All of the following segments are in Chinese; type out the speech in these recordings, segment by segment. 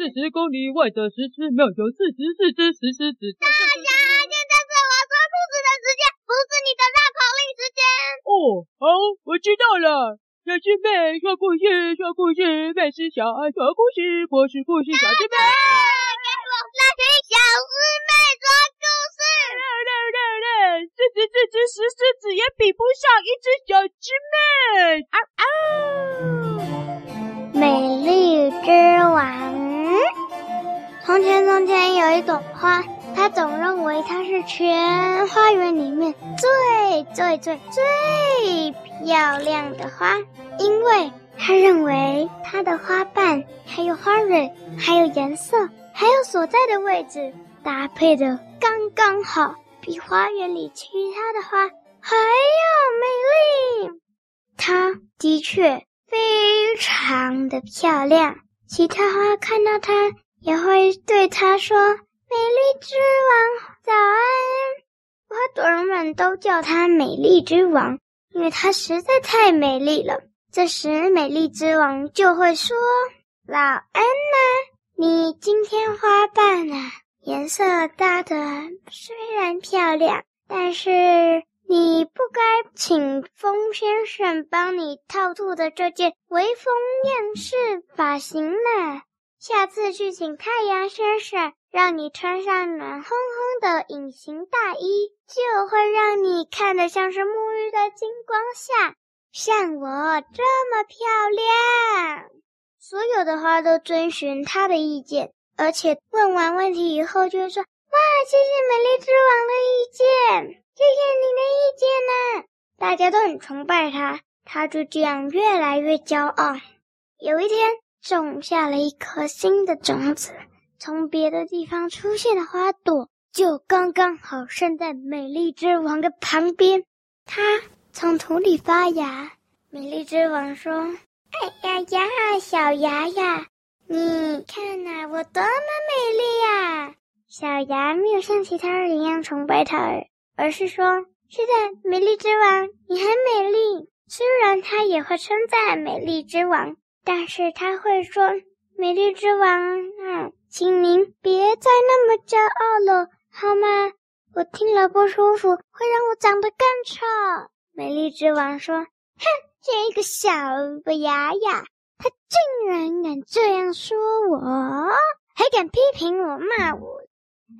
四十公里外的石狮庙有四十四只石狮子。大侠，现在是我说兔子的时间，不是你的绕口令时间。哦，好，我知道了。小师妹说故事，说故事，妹是小爱说故事，我是故事小师妹。给我来听小师妹说故事。六六六六，四十四只石狮子也比不上一只小师妹。啊啊！美丽之王。从前，从前有一朵花，它总认为它是全花园里面最最最最漂亮的花，因为它认为它的花瓣、还有花蕊、还有颜色、还有所在的位置搭配的刚刚好，比花园里其他的花还要美丽。它的确非常的漂亮，其他花看到它。也会对他说：“美丽之王，早安。”花朵们都叫他美丽之王，因为他实在太美丽了。这时，美丽之王就会说：“早安呐，你今天花瓣啊，颜色搭的虽然漂亮，但是你不该请风先生帮你套住的这件微风样式发型呢。”下次去请太阳先生，让你穿上暖烘烘的隐形大衣，就会让你看得像是沐浴在金光下，像我这么漂亮。所有的花都遵循他的意见，而且问完问题以后就会说：“哇，谢谢美丽之王的意见，谢谢你的意见呢。”大家都很崇拜他，他就这样越来越骄傲。有一天，种下了一颗新的种子，从别的地方出现的花朵就刚刚好生在美丽之王的旁边。它从土里发芽。美丽之王说：“哎呀呀，小芽呀，你看呐，我多么美丽呀！”小芽没有像其他人一样崇拜它，而是说：“是的，美丽之王，你很美丽。”虽然它也会称赞美丽之王。但是他会说：“美丽之王，啊，请您别再那么骄傲了，好吗？我听了不舒服，会让我长得更丑。”美丽之王说：“哼，这个小不牙呀，他竟然敢这样说我，还敢批评我、骂我。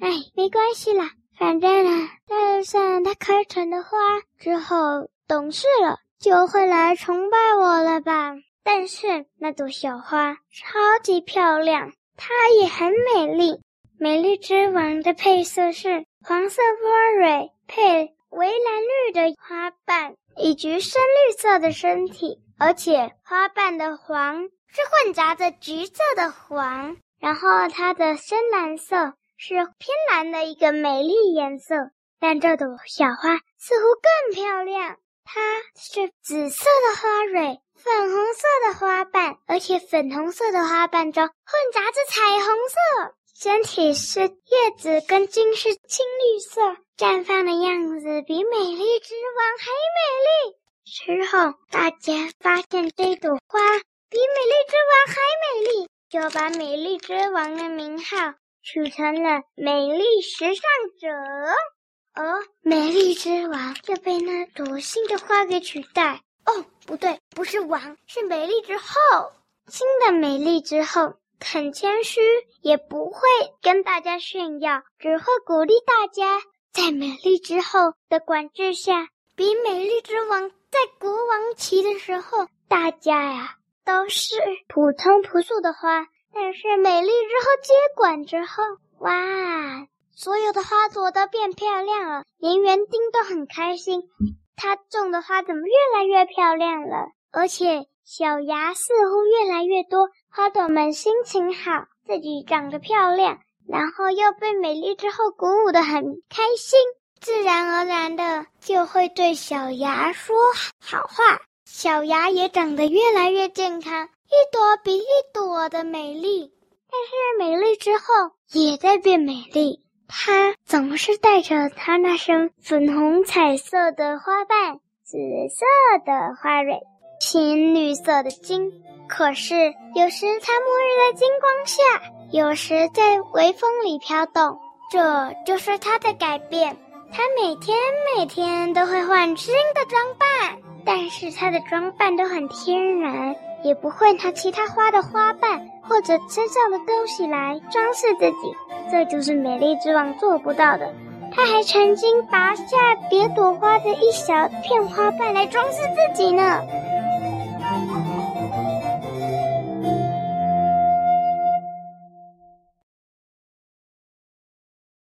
哎，没关系啦，反正呢，就算他开成的花之后懂事了，就会来崇拜我了吧。”但是那朵小花超级漂亮，它也很美丽。美丽之王的配色是黄色花蕊配微蓝绿的花瓣，以及深绿色的身体，而且花瓣的黄是混杂着橘色的黄，然后它的深蓝色是偏蓝的一个美丽颜色。但这朵小花似乎更漂亮，它是紫色的花蕊。粉红色的花瓣，而且粉红色的花瓣中混杂着彩虹色，身体是叶子跟茎是青绿色，绽放的样子比美丽之王还美丽。之后，大家发现这朵花比美丽之王还美丽，就把美丽之王的名号取成了美丽时尚者，而美丽之王就被那朵新的花给取代。哦，不对，不是王，是美丽之后。新的美丽之后很谦虚，也不会跟大家炫耀，只会鼓励大家。在美丽之后的管制下，比美丽之王在国王期的时候，大家呀都是普通朴素的花。但是美丽之后接管之后，哇，所有的花朵都变漂亮了，连园丁都很开心。它种的花怎么越来越漂亮了？而且小芽似乎越来越多，花朵们心情好，自己长得漂亮，然后又被美丽之后鼓舞的很开心，自然而然的就会对小芽说好话。小芽也长得越来越健康，一朵比一朵的美丽。但是美丽之后也在变美丽。它总是带着它那身粉红彩色的花瓣、紫色的花蕊、青绿色的金。可是有时它沐浴在金光下，有时在微风里飘动。这就是它的改变。它每天每天都会换新的装扮，但是它的装扮都很天然，也不会拿其他花的花瓣或者身上的东西来装饰自己。这就是美丽之王做不到的。他还曾经拔下别朵花的一小片花瓣来装饰自己呢。